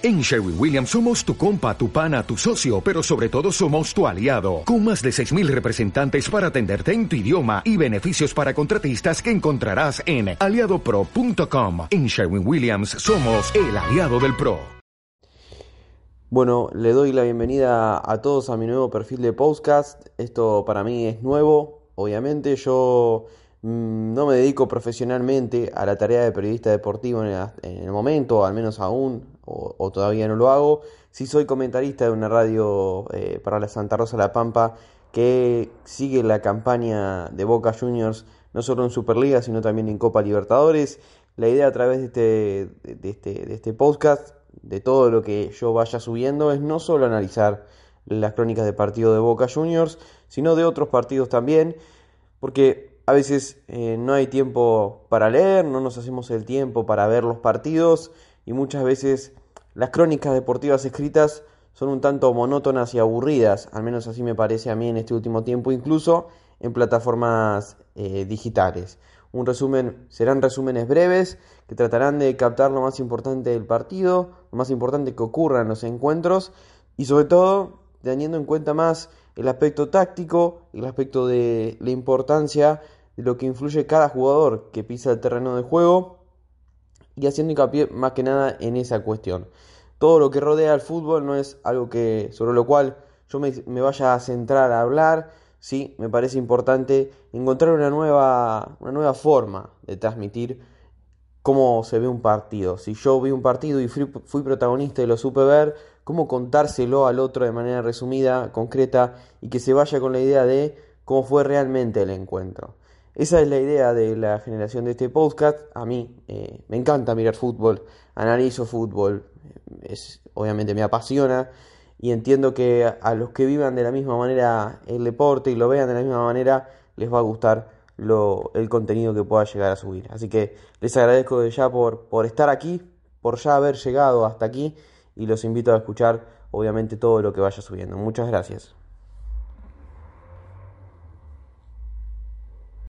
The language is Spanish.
En Sherwin Williams somos tu compa, tu pana, tu socio, pero sobre todo somos tu aliado, con más de 6.000 representantes para atenderte en tu idioma y beneficios para contratistas que encontrarás en aliadopro.com. En Sherwin Williams somos el aliado del PRO. Bueno, le doy la bienvenida a todos a mi nuevo perfil de podcast. Esto para mí es nuevo, obviamente. Yo mm, no me dedico profesionalmente a la tarea de periodista deportivo en el, momento, al menos aún, o, todavía no lo hago. Sí soy comentarista de una radio eh, para la Santa Rosa La Pampa que sigue la campaña de Boca Juniors no solo en Superliga sino también en Copa Libertadores. La idea a través de este, de este, de este podcast, de todo lo que yo vaya subiendo, es no solo analizar las crónicas de partido de Boca Juniors, sino de otros partidos también, porque a veces eh, no hay tiempo para leer, no nos hacemos el tiempo para ver los partidos y muchas veces las crónicas deportivas escritas son un tanto monótonas y aburridas, al menos así me parece a mí en este último tiempo, incluso en plataformas eh, digitales. Un resumen, serán resúmenes breves que tratarán de captar lo más importante del partido, lo más importante que ocurra en los encuentros y sobre todo teniendo en cuenta más el aspecto táctico, el aspecto de la importancia de lo que influye cada jugador que pisa el terreno de juego y haciendo hincapié más que nada en esa cuestión. Todo lo que rodea al fútbol no es algo que sobre lo cual yo me, vaya a centrar a hablar, sí, me parece importante encontrar una nueva, una nueva forma de transmitir cómo se ve un partido. Si yo vi un partido y fui, fui, protagonista y lo supe ver, cómo contárselo al otro de manera resumida, concreta y que se vaya con la idea de cómo fue realmente el encuentro. Esa es la idea de la generación de este podcast. A mí eh, me encanta mirar fútbol, analizo fútbol, es, obviamente me apasiona y entiendo que a los que vivan de la misma manera el deporte y lo vean de la misma manera les va a gustar lo, el contenido que pueda llegar a subir. Así que les agradezco de ya por, por estar aquí, por ya haber llegado hasta aquí y los invito a escuchar obviamente todo lo que vaya subiendo. Muchas gracias.